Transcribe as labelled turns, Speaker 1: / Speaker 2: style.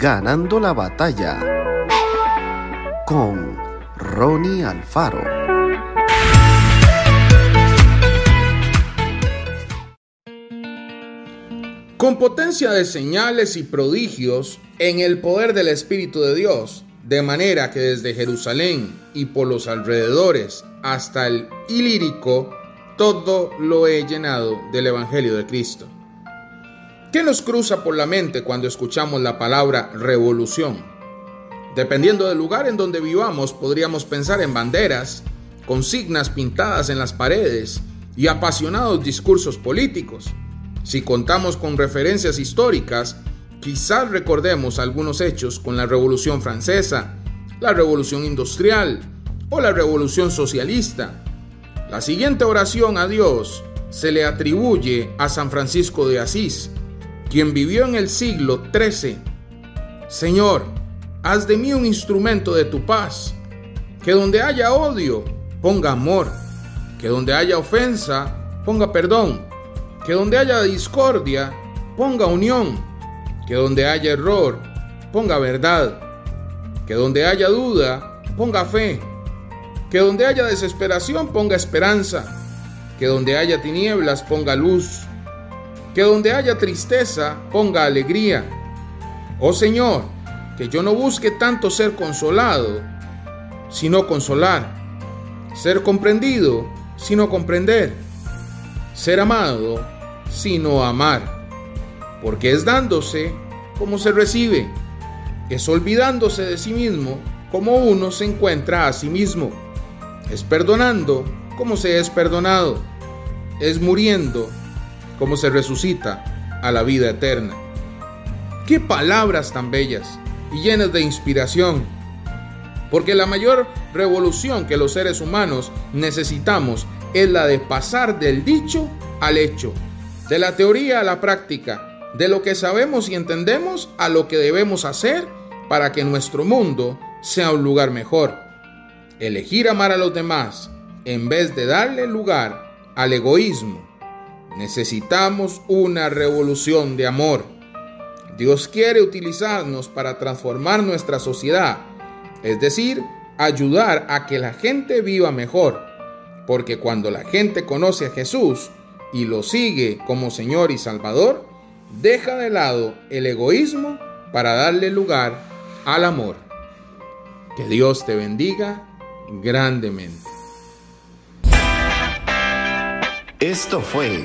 Speaker 1: Ganando la batalla con Ronnie Alfaro.
Speaker 2: Con potencia de señales y prodigios en el poder del Espíritu de Dios, de manera que desde Jerusalén y por los alrededores hasta el Ilírico, todo lo he llenado del Evangelio de Cristo. ¿Qué nos cruza por la mente cuando escuchamos la palabra revolución? Dependiendo del lugar en donde vivamos, podríamos pensar en banderas, consignas pintadas en las paredes y apasionados discursos políticos. Si contamos con referencias históricas, quizás recordemos algunos hechos con la Revolución Francesa, la Revolución Industrial o la Revolución Socialista. La siguiente oración a Dios se le atribuye a San Francisco de Asís, quien vivió en el siglo XIII. Señor, haz de mí un instrumento de tu paz, que donde haya odio, ponga amor, que donde haya ofensa, ponga perdón, que donde haya discordia, ponga unión, que donde haya error, ponga verdad, que donde haya duda, ponga fe, que donde haya desesperación, ponga esperanza, que donde haya tinieblas, ponga luz, que donde haya tristeza ponga alegría. Oh Señor, que yo no busque tanto ser consolado, sino consolar, ser comprendido, sino comprender, ser amado, sino amar, porque es dándose como se recibe, es olvidándose de sí mismo como uno se encuentra a sí mismo, es perdonando como se es perdonado, es muriendo como se resucita a la vida eterna. Qué palabras tan bellas y llenas de inspiración. Porque la mayor revolución que los seres humanos necesitamos es la de pasar del dicho al hecho, de la teoría a la práctica, de lo que sabemos y entendemos a lo que debemos hacer para que nuestro mundo sea un lugar mejor. Elegir amar a los demás en vez de darle lugar al egoísmo Necesitamos una revolución de amor. Dios quiere utilizarnos para transformar nuestra sociedad, es decir, ayudar a que la gente viva mejor. Porque cuando la gente conoce a Jesús y lo sigue como Señor y Salvador, deja de lado el egoísmo para darle lugar al amor. Que Dios te bendiga grandemente.
Speaker 1: Esto fue